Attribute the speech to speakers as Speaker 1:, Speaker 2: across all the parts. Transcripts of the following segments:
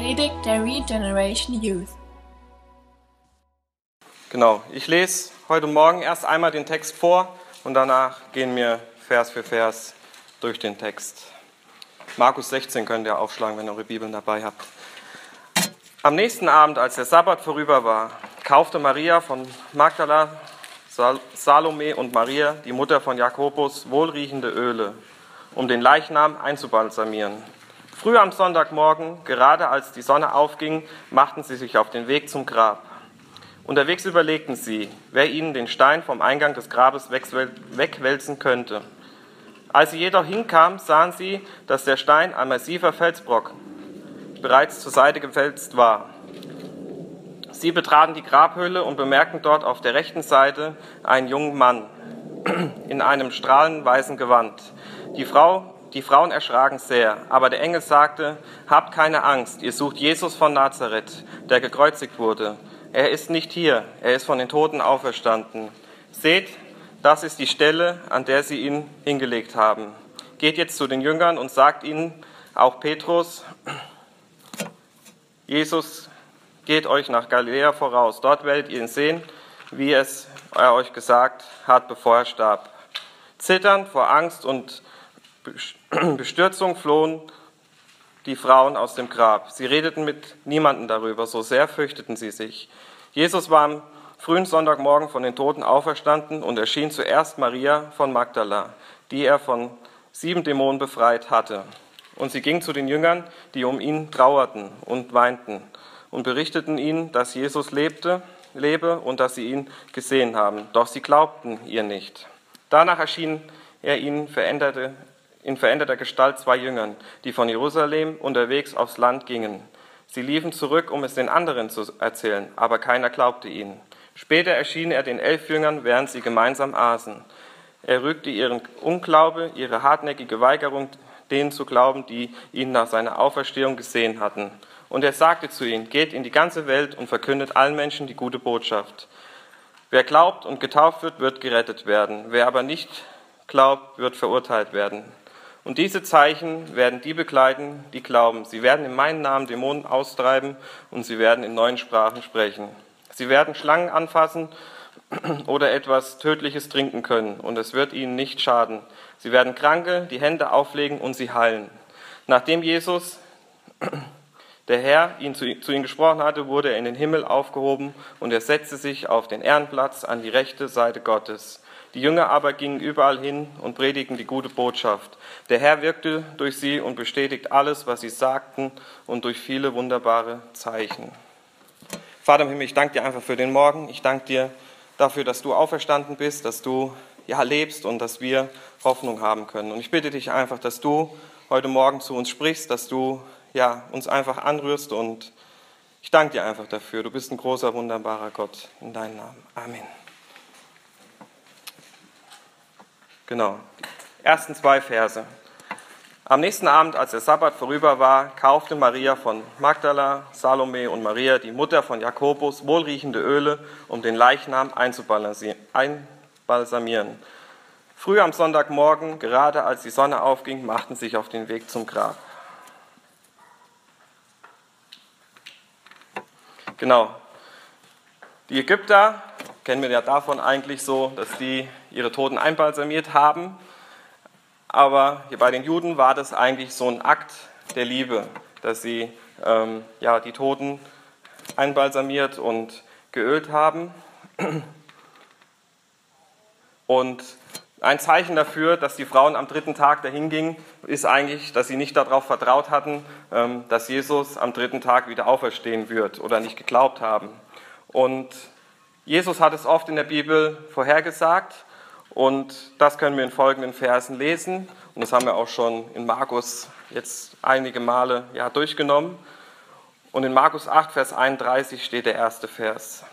Speaker 1: Predigt der Regeneration Youth.
Speaker 2: Genau, ich lese heute Morgen erst einmal den Text vor und danach gehen wir Vers für Vers durch den Text. Markus 16 könnt ihr aufschlagen, wenn ihr eure Bibeln dabei habt. Am nächsten Abend, als der Sabbat vorüber war, kaufte Maria von Magdala, Salome und Maria, die Mutter von Jakobus, wohlriechende Öle, um den Leichnam einzubalsamieren. Früh am Sonntagmorgen, gerade als die Sonne aufging, machten sie sich auf den Weg zum Grab. Unterwegs überlegten sie, wer ihnen den Stein vom Eingang des Grabes wegwälzen könnte. Als sie jedoch hinkamen, sahen sie, dass der Stein ein massiver Felsbrock bereits zur Seite gewälzt war. Sie betraten die Grabhöhle und bemerkten dort auf der rechten Seite einen jungen Mann in einem strahlend weißen Gewand. Die, Frau, die Frauen erschraken sehr, aber der Engel sagte, habt keine Angst, ihr sucht Jesus von Nazareth, der gekreuzigt wurde. Er ist nicht hier, er ist von den Toten auferstanden. Seht, das ist die Stelle, an der sie ihn hingelegt haben. Geht jetzt zu den Jüngern und sagt ihnen, auch Petrus, Jesus geht euch nach Galiläa voraus. Dort werdet ihr ihn sehen, wie es er euch gesagt hat, bevor er starb. Zitternd vor Angst und Bestürzung flohen die Frauen aus dem Grab. Sie redeten mit niemandem darüber, so sehr fürchteten sie sich. Jesus war am frühen Sonntagmorgen von den Toten auferstanden und erschien zuerst Maria von Magdala, die er von sieben Dämonen befreit hatte. Und sie ging zu den Jüngern, die um ihn trauerten und weinten und berichteten ihnen, dass Jesus lebte, lebe und dass sie ihn gesehen haben. Doch sie glaubten ihr nicht. Danach erschien er ihnen veränderte, in veränderter Gestalt zwei Jüngern, die von Jerusalem unterwegs aufs Land gingen. Sie liefen zurück, um es den anderen zu erzählen, aber keiner glaubte ihnen. Später erschien er den elf Jüngern, während sie gemeinsam aßen. Er rügte ihren Unglaube, ihre hartnäckige Weigerung, denen zu glauben, die ihn nach seiner Auferstehung gesehen hatten. Und er sagte zu ihnen, geht in die ganze Welt und verkündet allen Menschen die gute Botschaft. Wer glaubt und getauft wird, wird gerettet werden. Wer aber nicht glaubt, wird verurteilt werden. Und diese Zeichen werden die begleiten, die glauben. Sie werden in meinem Namen Dämonen austreiben und sie werden in neuen Sprachen sprechen. Sie werden Schlangen anfassen oder etwas Tödliches trinken können und es wird ihnen nicht schaden. Sie werden Kranke die Hände auflegen und sie heilen. Nachdem Jesus, der Herr, ihn zu, zu ihnen gesprochen hatte, wurde er in den Himmel aufgehoben und er setzte sich auf den Ehrenplatz an die rechte Seite Gottes. Die Jünger aber gingen überall hin und predigten die gute Botschaft. Der Herr wirkte durch sie und bestätigt alles, was sie sagten und durch viele wunderbare Zeichen. Vater im Himmel, ich danke dir einfach für den Morgen. Ich danke dir dafür, dass du auferstanden bist, dass du ja, lebst und dass wir Hoffnung haben können. Und ich bitte dich einfach, dass du heute Morgen zu uns sprichst, dass du ja, uns einfach anrührst und ich danke dir einfach dafür. Du bist ein großer, wunderbarer Gott. In deinem Namen. Amen. Genau. Die ersten zwei Verse. Am nächsten Abend, als der Sabbat vorüber war, kaufte Maria von Magdala, Salome und Maria, die Mutter von Jakobus, wohlriechende Öle, um den Leichnam einbalsamieren. Früh am Sonntagmorgen, gerade als die Sonne aufging, machten sich auf den Weg zum Grab. Genau. Die Ägypter kennen wir ja davon eigentlich so, dass die ihre Toten einbalsamiert haben. Aber bei den Juden war das eigentlich so ein Akt der Liebe, dass sie ähm, ja, die Toten einbalsamiert und geölt haben. Und ein Zeichen dafür, dass die Frauen am dritten Tag dahin gingen, ist eigentlich, dass sie nicht darauf vertraut hatten, ähm, dass Jesus am dritten Tag wieder auferstehen wird oder nicht geglaubt haben. Und Jesus hat es oft in der Bibel vorhergesagt und das können wir in folgenden Versen lesen. Und das haben wir auch schon in Markus jetzt einige Male ja, durchgenommen. Und in Markus 8, Vers 31 steht der erste Vers.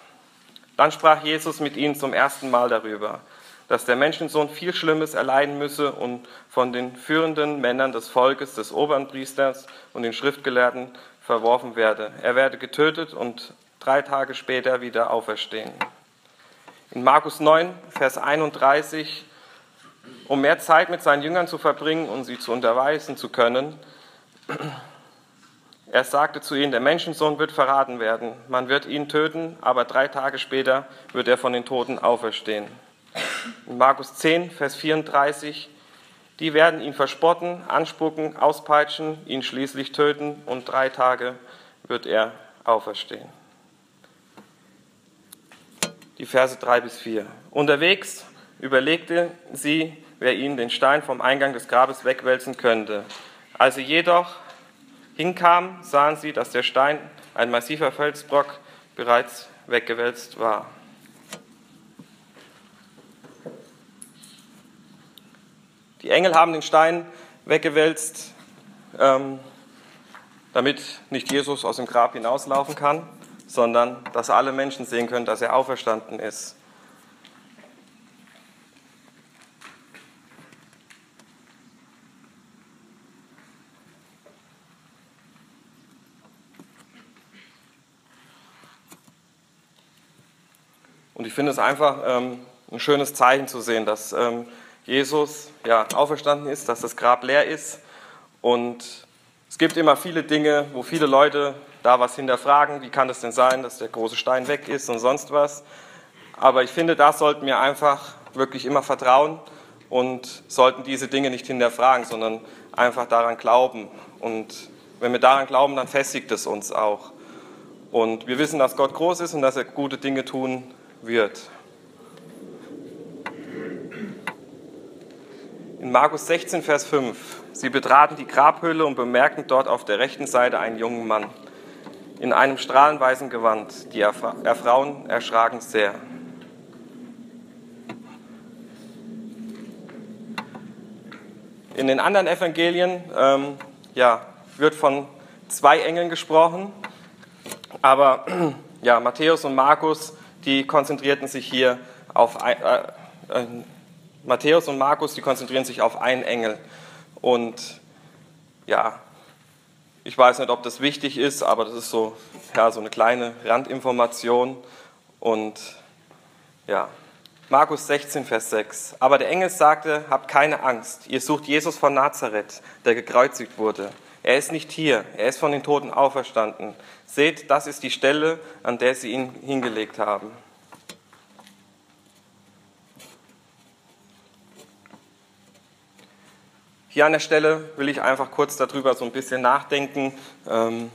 Speaker 2: Dann sprach Jesus mit ihnen zum ersten Mal darüber dass der Menschensohn viel Schlimmes erleiden müsse und von den führenden Männern des Volkes, des Obernpriesters und den Schriftgelehrten verworfen werde. Er werde getötet und drei Tage später wieder auferstehen. In Markus 9, Vers 31, um mehr Zeit mit seinen Jüngern zu verbringen und sie zu unterweisen zu können, Er sagte zu ihnen, der Menschensohn wird verraten werden, man wird ihn töten, aber drei Tage später wird er von den Toten auferstehen. In Markus 10, Vers 34, die werden ihn verspotten, anspucken, auspeitschen, ihn schließlich töten und drei Tage wird er auferstehen. Die Verse 3 bis 4. Unterwegs überlegte sie, wer ihnen den Stein vom Eingang des Grabes wegwälzen könnte. Als sie jedoch hinkamen, sahen sie, dass der Stein, ein massiver Felsbrock, bereits weggewälzt war. Die Engel haben den Stein weggewälzt, ähm, damit nicht Jesus aus dem Grab hinauslaufen kann, sondern dass alle Menschen sehen können, dass er auferstanden ist. Und ich finde es einfach ähm, ein schönes Zeichen zu sehen, dass ähm, Jesus ja, auferstanden ist, dass das Grab leer ist. Und es gibt immer viele Dinge, wo viele Leute da was hinterfragen. Wie kann es denn sein, dass der große Stein weg ist und sonst was? Aber ich finde, da sollten wir einfach wirklich immer vertrauen und sollten diese Dinge nicht hinterfragen, sondern einfach daran glauben. Und wenn wir daran glauben, dann festigt es uns auch. Und wir wissen, dass Gott groß ist und dass er gute Dinge tun wird. In Markus 16, Vers 5. Sie betraten die Grabhöhle und bemerkten dort auf der rechten Seite einen jungen Mann in einem strahlenweißen Gewand. Die Erfrauen erschraken sehr. In den anderen Evangelien ähm, ja, wird von zwei Engeln gesprochen, aber ja, Matthäus und Markus die konzentrierten sich hier auf ein, äh, äh, Matthäus und Markus, die konzentrieren sich auf einen Engel. Und ja, ich weiß nicht, ob das wichtig ist, aber das ist so, ja, so eine kleine Randinformation. Und ja, Markus 16, Vers 6. Aber der Engel sagte, habt keine Angst, ihr sucht Jesus von Nazareth, der gekreuzigt wurde. Er ist nicht hier, er ist von den Toten auferstanden. Seht, das ist die Stelle, an der sie ihn hingelegt haben. Hier an der Stelle will ich einfach kurz darüber so ein bisschen nachdenken, ähm,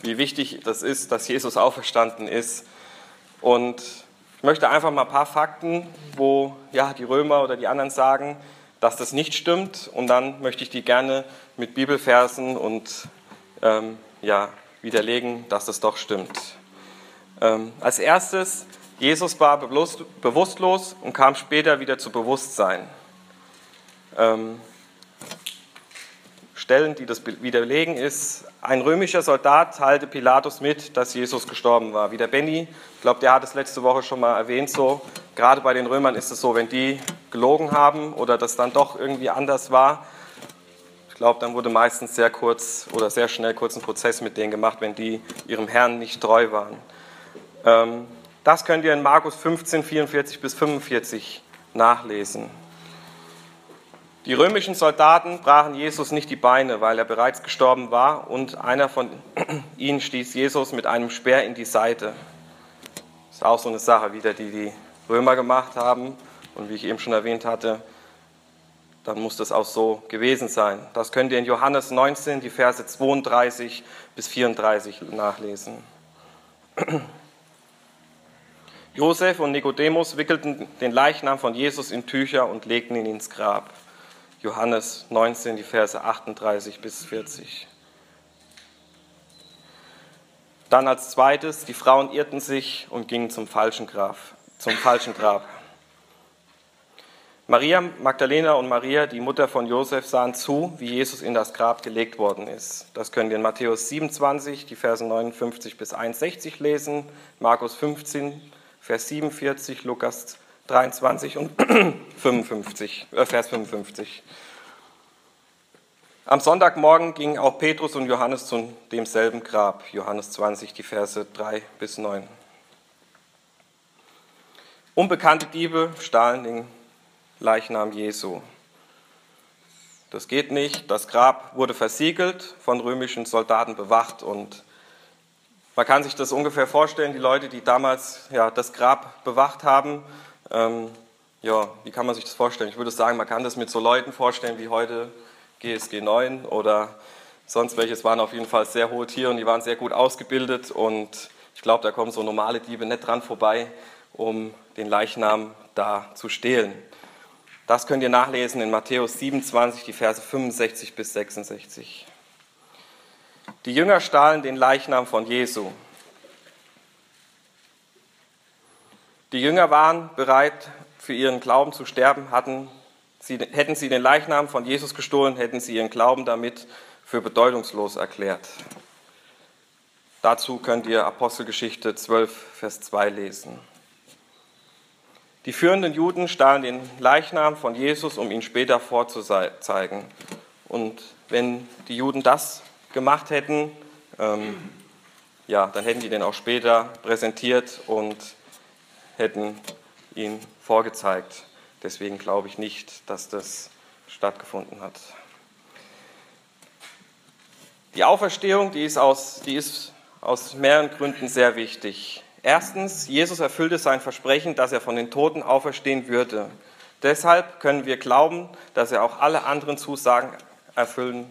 Speaker 2: wie wichtig das ist, dass Jesus auferstanden ist. Und ich möchte einfach mal ein paar Fakten, wo ja, die Römer oder die anderen sagen, dass das nicht stimmt. Und dann möchte ich die gerne mit Bibelversen und ähm, ja, widerlegen, dass das doch stimmt. Ähm, als erstes, Jesus war bewusstlos und kam später wieder zu Bewusstsein. Ähm, Stellen, die das widerlegen, ist, ein römischer Soldat teilte Pilatus mit, dass Jesus gestorben war. Wie der Benny, ich glaube, der hat es letzte Woche schon mal erwähnt, so, gerade bei den Römern ist es so, wenn die gelogen haben oder das dann doch irgendwie anders war, glaube, dann wurde meistens sehr kurz oder sehr schnell kurz ein Prozess mit denen gemacht, wenn die ihrem Herrn nicht treu waren. Ähm, das könnt ihr in Markus 15, 44 bis 45 nachlesen. Die römischen Soldaten brachen Jesus nicht die Beine, weil er bereits gestorben war, und einer von ihnen stieß Jesus mit einem Speer in die Seite. Das ist auch so eine Sache wieder, die die Römer gemacht haben. Und wie ich eben schon erwähnt hatte, dann muss das auch so gewesen sein. Das könnt ihr in Johannes 19, die Verse 32 bis 34 nachlesen. Josef und Nikodemus wickelten den Leichnam von Jesus in Tücher und legten ihn ins Grab. Johannes 19, die Verse 38 bis 40. Dann als zweites, die Frauen irrten sich und gingen zum falschen Grab. Zum falschen Grab. Maria Magdalena und Maria, die Mutter von Josef, sahen zu, wie Jesus in das Grab gelegt worden ist. Das können wir in Matthäus 27, die Verse 59 bis 61 lesen, Markus 15, Vers 47, Lukas 23 und 55, äh, Vers 55. Am Sonntagmorgen gingen auch Petrus und Johannes zu demselben Grab, Johannes 20, die Verse 3 bis 9. Unbekannte Diebe stahlen den Leichnam Jesu. das geht nicht. Das Grab wurde versiegelt, von römischen Soldaten bewacht und man kann sich das ungefähr vorstellen, die Leute, die damals ja, das Grab bewacht haben, ähm, ja, wie kann man sich das vorstellen? Ich würde sagen, man kann das mit so Leuten vorstellen wie heute GSG 9 oder sonst welches waren auf jeden Fall sehr hohe Tiere und die waren sehr gut ausgebildet und ich glaube, da kommen so normale Diebe nicht dran vorbei, um den Leichnam da zu stehlen. Das könnt ihr nachlesen in Matthäus 27, die Verse 65 bis 66. Die Jünger stahlen den Leichnam von Jesu. Die Jünger waren bereit, für ihren Glauben zu sterben. Hatten sie, hätten sie den Leichnam von Jesus gestohlen, hätten sie ihren Glauben damit für bedeutungslos erklärt. Dazu könnt ihr Apostelgeschichte 12, Vers 2 lesen. Die führenden Juden stahlen den Leichnam von Jesus, um ihn später vorzuzeigen. Und wenn die Juden das gemacht hätten, ähm, ja, dann hätten die den auch später präsentiert und hätten ihn vorgezeigt. Deswegen glaube ich nicht, dass das stattgefunden hat. Die Auferstehung, die ist aus, die ist aus mehreren Gründen sehr wichtig. Erstens, Jesus erfüllte sein Versprechen, dass er von den Toten auferstehen würde. Deshalb können wir glauben, dass er auch alle anderen Zusagen erfüllen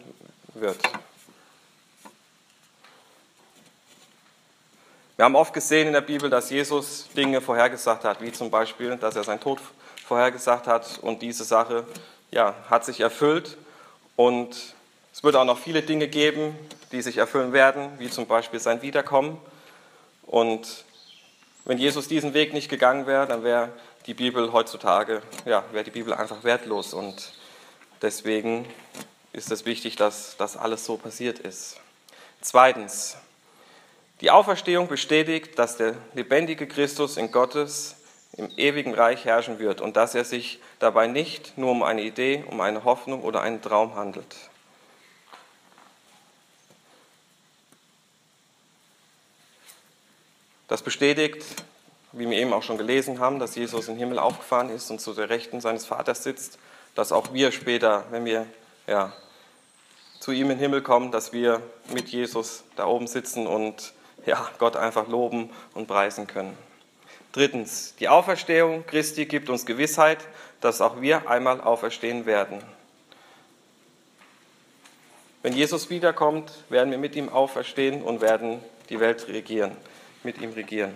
Speaker 2: wird. Wir haben oft gesehen in der Bibel, dass Jesus Dinge vorhergesagt hat, wie zum Beispiel, dass er seinen Tod vorhergesagt hat und diese Sache ja, hat sich erfüllt. Und es wird auch noch viele Dinge geben, die sich erfüllen werden, wie zum Beispiel sein Wiederkommen. Und wenn Jesus diesen Weg nicht gegangen wäre, dann wäre die Bibel heutzutage, ja, wäre die Bibel einfach wertlos. Und deswegen ist es wichtig, dass das alles so passiert ist. Zweitens, die Auferstehung bestätigt, dass der lebendige Christus in Gottes im ewigen Reich herrschen wird und dass er sich dabei nicht nur um eine Idee, um eine Hoffnung oder einen Traum handelt. Das bestätigt, wie wir eben auch schon gelesen haben, dass Jesus im Himmel aufgefahren ist und zu der Rechten seines Vaters sitzt, dass auch wir später, wenn wir ja, zu ihm in den Himmel kommen, dass wir mit Jesus da oben sitzen und ja, Gott einfach loben und preisen können. Drittens, die Auferstehung Christi gibt uns Gewissheit, dass auch wir einmal auferstehen werden. Wenn Jesus wiederkommt, werden wir mit ihm auferstehen und werden die Welt regieren, mit ihm regieren.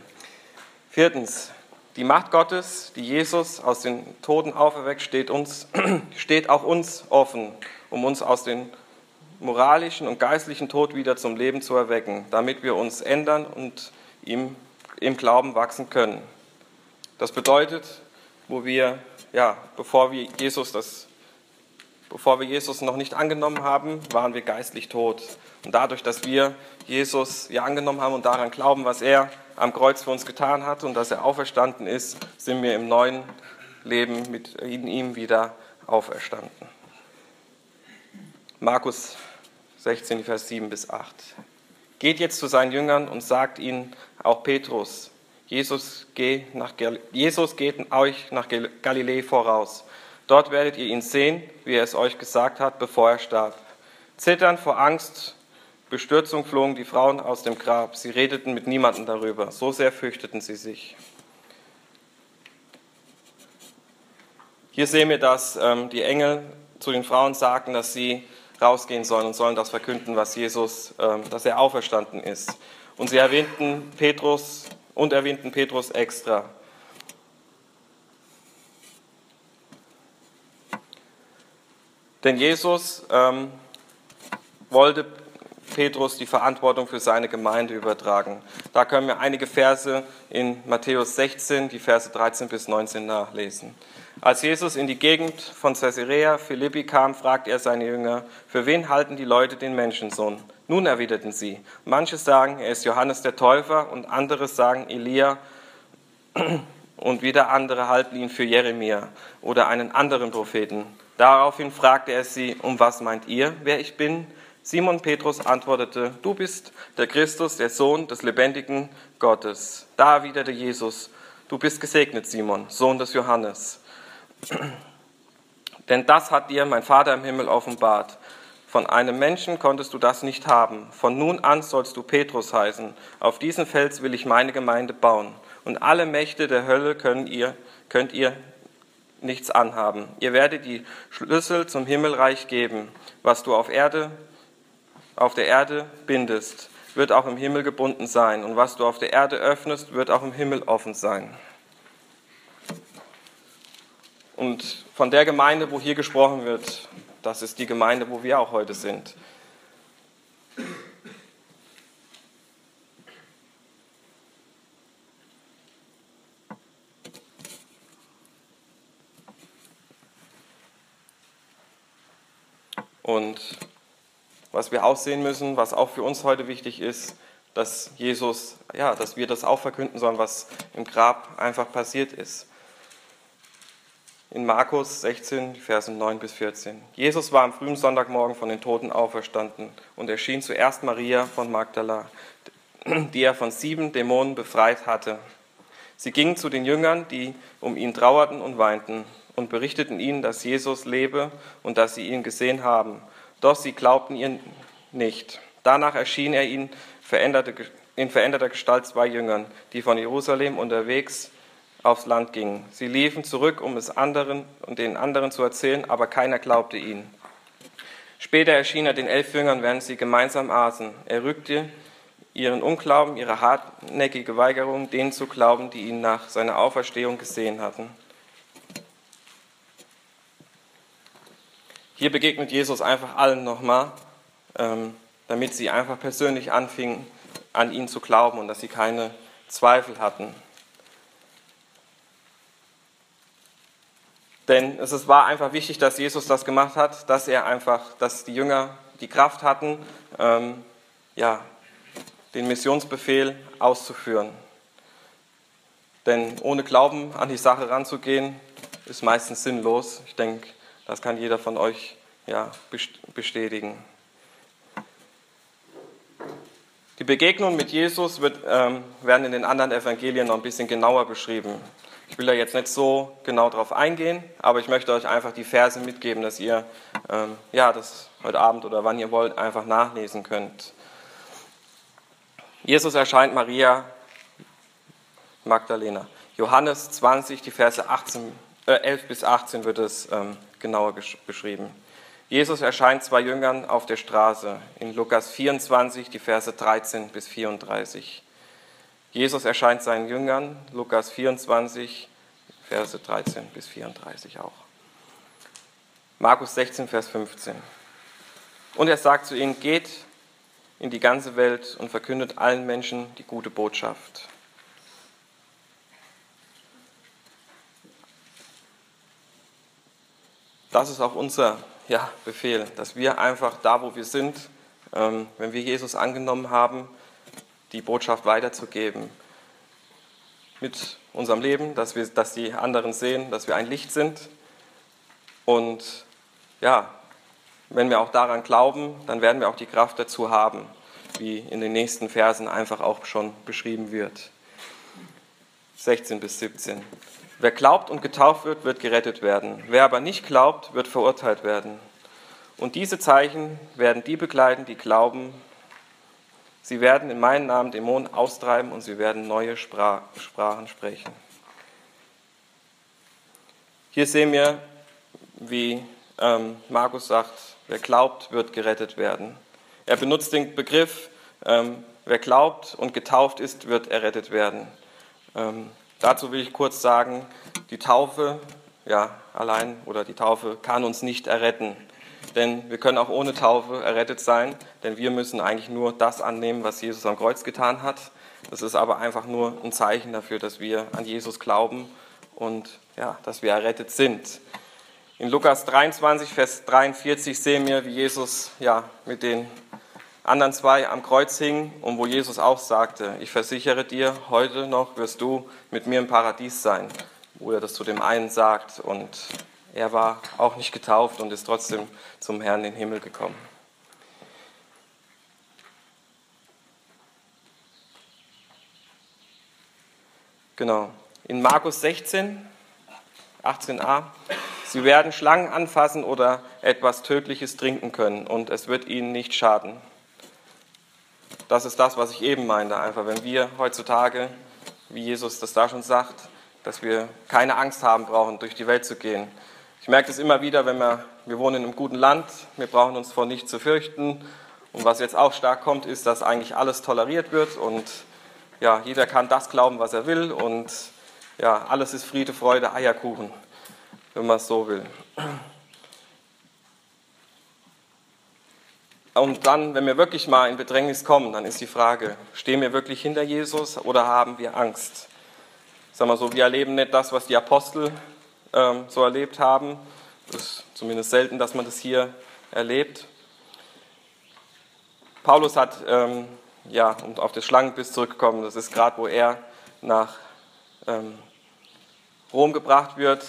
Speaker 2: Viertens, die Macht Gottes, die Jesus aus den Toten auferweckt, steht, uns, steht auch uns offen, um uns aus den moralischen und geistlichen Tod wieder zum Leben zu erwecken, damit wir uns ändern und ihm im Glauben wachsen können. Das bedeutet, wo wir, ja, bevor wir Jesus das, bevor wir Jesus noch nicht angenommen haben, waren wir geistlich tot. Und dadurch, dass wir Jesus ja angenommen haben und daran glauben, was er am Kreuz für uns getan hat und dass er auferstanden ist, sind wir im neuen Leben mit in ihm wieder auferstanden. Markus 16, Vers 7 bis 8. Geht jetzt zu seinen Jüngern und sagt ihnen, auch Petrus, Jesus, geh nach, Jesus geht euch nach Galiläa voraus. Dort werdet ihr ihn sehen, wie er es euch gesagt hat, bevor er starb. Zitternd vor Angst, Bestürzung flogen die Frauen aus dem Grab. Sie redeten mit niemandem darüber. So sehr fürchteten sie sich. Hier sehen wir, dass ähm, die Engel zu den Frauen sagten, dass sie rausgehen sollen und sollen das verkünden, was Jesus, ähm, dass er auferstanden ist. Und sie erwähnten Petrus und erwähnten Petrus extra. Denn Jesus ähm, wollte Petrus die Verantwortung für seine Gemeinde übertragen. Da können wir einige Verse in Matthäus 16, die Verse 13 bis 19 nachlesen. Als Jesus in die Gegend von Caesarea Philippi kam, fragte er seine Jünger, für wen halten die Leute den Menschensohn? Nun erwiderten sie, manche sagen, er ist Johannes der Täufer und andere sagen Elia und wieder andere halten ihn für Jeremia oder einen anderen Propheten. Daraufhin fragte er sie, um was meint ihr, wer ich bin? Simon Petrus antwortete, du bist der Christus, der Sohn des lebendigen Gottes. Da erwiderte Jesus, du bist gesegnet, Simon, Sohn des Johannes. Denn das hat dir mein Vater im Himmel offenbart. Von einem Menschen konntest du das nicht haben. Von nun an sollst du Petrus heißen. Auf diesen Fels will ich meine Gemeinde bauen. Und alle Mächte der Hölle könnt ihr, könnt ihr nichts anhaben. Ihr werdet die Schlüssel zum Himmelreich geben. Was du auf Erde, auf der Erde bindest, wird auch im Himmel gebunden sein. Und was du auf der Erde öffnest, wird auch im Himmel offen sein. Und von der Gemeinde, wo hier gesprochen wird, das ist die Gemeinde, wo wir auch heute sind. Und was wir auch sehen müssen, was auch für uns heute wichtig ist, dass Jesus, ja, dass wir das auch verkünden sollen, was im Grab einfach passiert ist in Markus 16, Versen 9 bis 14. Jesus war am frühen Sonntagmorgen von den Toten auferstanden und erschien zuerst Maria von Magdala, die er von sieben Dämonen befreit hatte. Sie gingen zu den Jüngern, die um ihn trauerten und weinten, und berichteten ihnen, dass Jesus lebe und dass sie ihn gesehen haben. Doch sie glaubten ihn nicht. Danach erschien er ihnen in veränderter Gestalt zwei Jüngern, die von Jerusalem unterwegs aufs Land gingen. Sie liefen zurück, um es anderen und den anderen zu erzählen, aber keiner glaubte ihnen. Später erschien er den elf Jüngern, während sie gemeinsam aßen. Er rügte ihren Unglauben, ihre hartnäckige Weigerung, denen zu glauben, die ihn nach seiner Auferstehung gesehen hatten. Hier begegnet Jesus einfach allen nochmal, ähm, damit sie einfach persönlich anfingen, an ihn zu glauben und dass sie keine Zweifel hatten. Denn es war einfach wichtig, dass Jesus das gemacht hat, dass er einfach, dass die Jünger die Kraft hatten, ähm, ja, den Missionsbefehl auszuführen. Denn ohne Glauben an die Sache ranzugehen, ist meistens sinnlos. Ich denke, das kann jeder von euch ja, bestätigen. Die Begegnungen mit Jesus wird, ähm, werden in den anderen Evangelien noch ein bisschen genauer beschrieben. Ich will da jetzt nicht so genau drauf eingehen, aber ich möchte euch einfach die Verse mitgeben, dass ihr ähm, ja, das heute Abend oder wann ihr wollt einfach nachlesen könnt. Jesus erscheint Maria Magdalena. Johannes 20, die Verse 18, äh, 11 bis 18 wird es ähm, genauer beschrieben. Jesus erscheint zwei Jüngern auf der Straße in Lukas 24, die Verse 13 bis 34. Jesus erscheint seinen Jüngern, Lukas 24, Verse 13 bis 34 auch. Markus 16, Vers 15. Und er sagt zu ihnen, geht in die ganze Welt und verkündet allen Menschen die gute Botschaft. Das ist auch unser ja, Befehl, dass wir einfach da, wo wir sind, ähm, wenn wir Jesus angenommen haben, die Botschaft weiterzugeben. Mit unserem Leben, dass, wir, dass die anderen sehen, dass wir ein Licht sind. Und ja, wenn wir auch daran glauben, dann werden wir auch die Kraft dazu haben, wie in den nächsten Versen einfach auch schon beschrieben wird. 16 bis 17. Wer glaubt und getauft wird, wird gerettet werden. Wer aber nicht glaubt, wird verurteilt werden. Und diese Zeichen werden die begleiten, die glauben Sie werden in meinem Namen Dämonen austreiben und sie werden neue Sprachen sprechen. Hier sehen wir, wie ähm, Markus sagt, wer glaubt, wird gerettet werden. Er benutzt den Begriff, ähm, wer glaubt und getauft ist, wird errettet werden. Ähm, dazu will ich kurz sagen, die Taufe, ja, allein oder die Taufe kann uns nicht erretten denn wir können auch ohne Taufe errettet sein, denn wir müssen eigentlich nur das annehmen, was Jesus am Kreuz getan hat. Das ist aber einfach nur ein Zeichen dafür, dass wir an Jesus glauben und ja, dass wir errettet sind. In Lukas 23, Vers 43 sehen wir, wie Jesus ja, mit den anderen zwei am Kreuz hing und wo Jesus auch sagte, ich versichere dir, heute noch wirst du mit mir im Paradies sein, wo er das zu dem einen sagt und er war auch nicht getauft und ist trotzdem zum Herrn in den Himmel gekommen. Genau. In Markus 16, 18a Sie werden Schlangen anfassen oder etwas Tödliches trinken können und es wird ihnen nicht schaden. Das ist das, was ich eben meinte. Einfach, wenn wir heutzutage, wie Jesus das da schon sagt, dass wir keine Angst haben brauchen, durch die Welt zu gehen. Ich merke das immer wieder, wenn wir, wir wohnen in einem guten Land, wir brauchen uns vor nichts zu fürchten. Und was jetzt auch stark kommt, ist, dass eigentlich alles toleriert wird und ja, jeder kann das glauben, was er will und ja, alles ist Friede, Freude, Eierkuchen, wenn man es so will. Und dann, wenn wir wirklich mal in Bedrängnis kommen, dann ist die Frage, stehen wir wirklich hinter Jesus oder haben wir Angst? Sag mal so, wir erleben nicht das, was die Apostel ähm, so erlebt haben. Das ist zumindest selten, dass man das hier erlebt. Paulus hat, ähm, ja, um auf das Schlangenbiss zurückzukommen, das ist gerade, wo er nach ähm, Rom gebracht wird,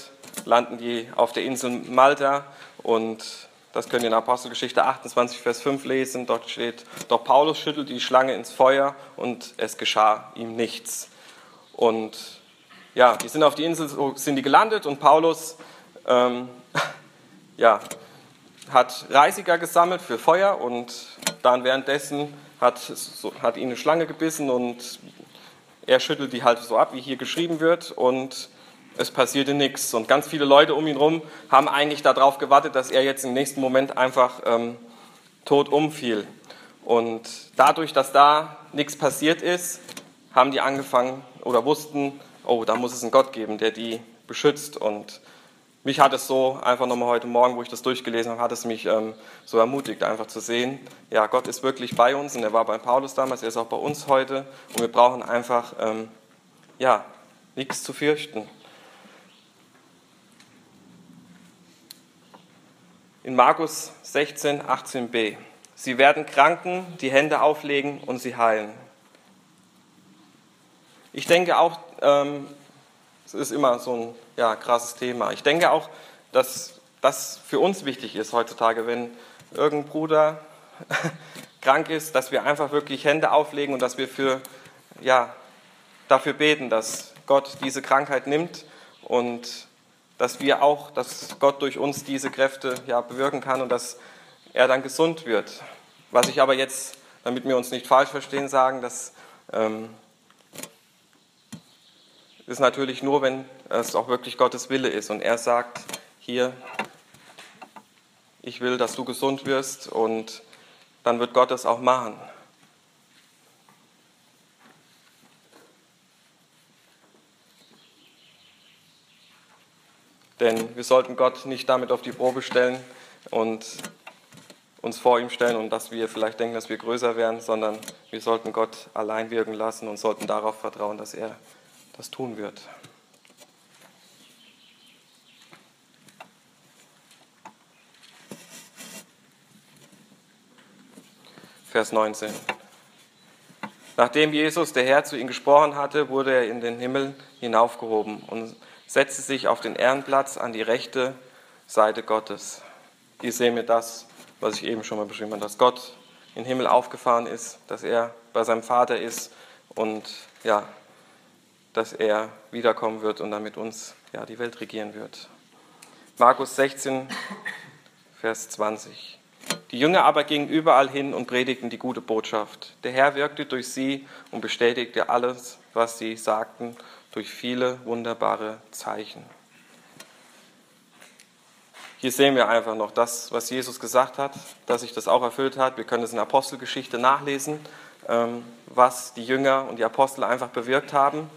Speaker 2: landen die auf der Insel Malta und das könnt ihr in Apostelgeschichte 28, Vers 5 lesen. Dort steht, doch Paulus schüttelt die Schlange ins Feuer und es geschah ihm nichts. Und ja, die sind auf die Insel sind die gelandet und Paulus ähm, ja, hat Reisiger gesammelt für Feuer und dann währenddessen hat, so, hat ihn eine Schlange gebissen und er schüttelt die halt so ab, wie hier geschrieben wird und es passierte nichts. Und ganz viele Leute um ihn herum haben eigentlich darauf gewartet, dass er jetzt im nächsten Moment einfach ähm, tot umfiel. Und dadurch, dass da nichts passiert ist, haben die angefangen oder wussten, oh, da muss es einen Gott geben, der die beschützt. Und mich hat es so, einfach nochmal heute Morgen, wo ich das durchgelesen habe, hat es mich ähm, so ermutigt, einfach zu sehen, ja, Gott ist wirklich bei uns und er war bei Paulus damals, er ist auch bei uns heute und wir brauchen einfach, ähm, ja, nichts zu fürchten. in Markus 16, 18b. Sie werden Kranken die Hände auflegen und sie heilen. Ich denke auch, ähm, es ist immer so ein ja, krasses Thema. Ich denke auch, dass das für uns wichtig ist heutzutage, wenn irgendein Bruder krank ist, dass wir einfach wirklich Hände auflegen und dass wir für, ja, dafür beten, dass Gott diese Krankheit nimmt und dass wir auch, dass Gott durch uns diese Kräfte ja bewirken kann und dass er dann gesund wird. Was ich aber jetzt, damit wir uns nicht falsch verstehen, sagen, das ähm, ist natürlich nur, wenn es auch wirklich Gottes Wille ist und er sagt, hier, ich will, dass du gesund wirst und dann wird Gott es auch machen. Denn wir sollten Gott nicht damit auf die Probe stellen und uns vor ihm stellen und dass wir vielleicht denken, dass wir größer werden, sondern wir sollten Gott allein wirken lassen und sollten darauf vertrauen, dass er das tun wird. Vers 19. Nachdem Jesus, der Herr, zu ihm gesprochen hatte, wurde er in den Himmel hinaufgehoben und setzte sich auf den Ehrenplatz an die rechte Seite Gottes. Hier sehen wir das, was ich eben schon mal beschrieben habe, dass Gott in den Himmel aufgefahren ist, dass er bei seinem Vater ist und ja, dass er wiederkommen wird und dann mit uns ja, die Welt regieren wird. Markus 16, Vers 20. Die Jünger aber gingen überall hin und predigten die gute Botschaft. Der Herr wirkte durch sie und bestätigte alles, was sie sagten durch viele wunderbare Zeichen. Hier sehen wir einfach noch das, was Jesus gesagt hat, dass sich das auch erfüllt hat. Wir können es in der Apostelgeschichte nachlesen, ähm, was die Jünger und die Apostel einfach bewirkt haben.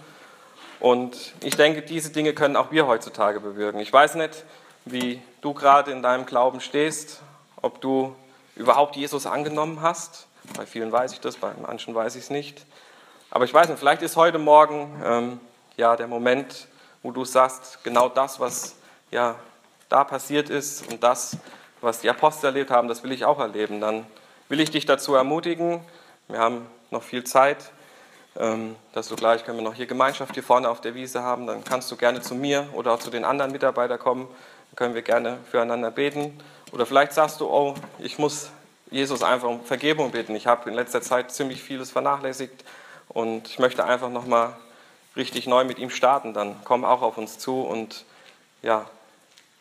Speaker 2: Und ich denke, diese Dinge können auch wir heutzutage bewirken. Ich weiß nicht, wie du gerade in deinem Glauben stehst, ob du überhaupt Jesus angenommen hast. Bei vielen weiß ich das, bei manchen weiß ich es nicht. Aber ich weiß nicht, vielleicht ist heute Morgen ähm, ja, der Moment, wo du sagst, genau das, was ja da passiert ist und das, was die Apostel erlebt haben, das will ich auch erleben. Dann will ich dich dazu ermutigen. Wir haben noch viel Zeit, dass du gleich können wir noch hier Gemeinschaft hier vorne auf der Wiese haben. Dann kannst du gerne zu mir oder auch zu den anderen Mitarbeitern kommen. Dann können wir gerne füreinander beten. Oder vielleicht sagst du, oh, ich muss Jesus einfach um Vergebung bitten. Ich habe in letzter Zeit ziemlich vieles vernachlässigt und ich möchte einfach nochmal richtig neu mit ihm starten, dann komm auch auf uns zu und ja,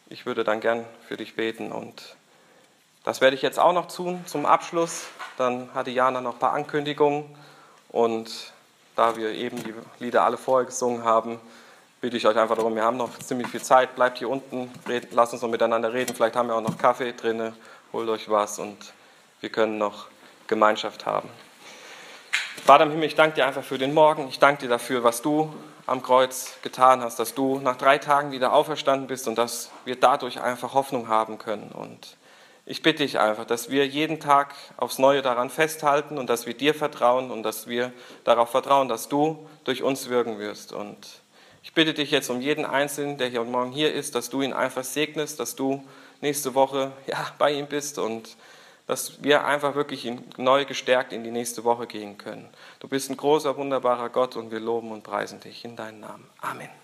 Speaker 2: ich würde dann gern für dich beten und das werde ich jetzt auch noch tun zum Abschluss. Dann hatte Jana noch ein paar Ankündigungen und da wir eben die Lieder alle vorher gesungen haben, bitte ich euch einfach darum, wir haben noch ziemlich viel Zeit, bleibt hier unten, reden, lasst uns noch miteinander reden, vielleicht haben wir auch noch Kaffee drin, holt euch was und wir können noch Gemeinschaft haben. Vater im Himmel, ich danke dir einfach für den Morgen, ich danke dir dafür, was du am Kreuz getan hast, dass du nach drei Tagen wieder auferstanden bist und dass wir dadurch einfach Hoffnung haben können. Und ich bitte dich einfach, dass wir jeden Tag aufs Neue daran festhalten und dass wir dir vertrauen und dass wir darauf vertrauen, dass du durch uns wirken wirst. Und ich bitte dich jetzt um jeden Einzelnen, der hier und morgen hier ist, dass du ihn einfach segnest, dass du nächste Woche ja, bei ihm bist und dass wir einfach wirklich neu gestärkt in die nächste Woche gehen können. Du bist ein großer, wunderbarer Gott und wir loben und preisen dich in deinen Namen. Amen.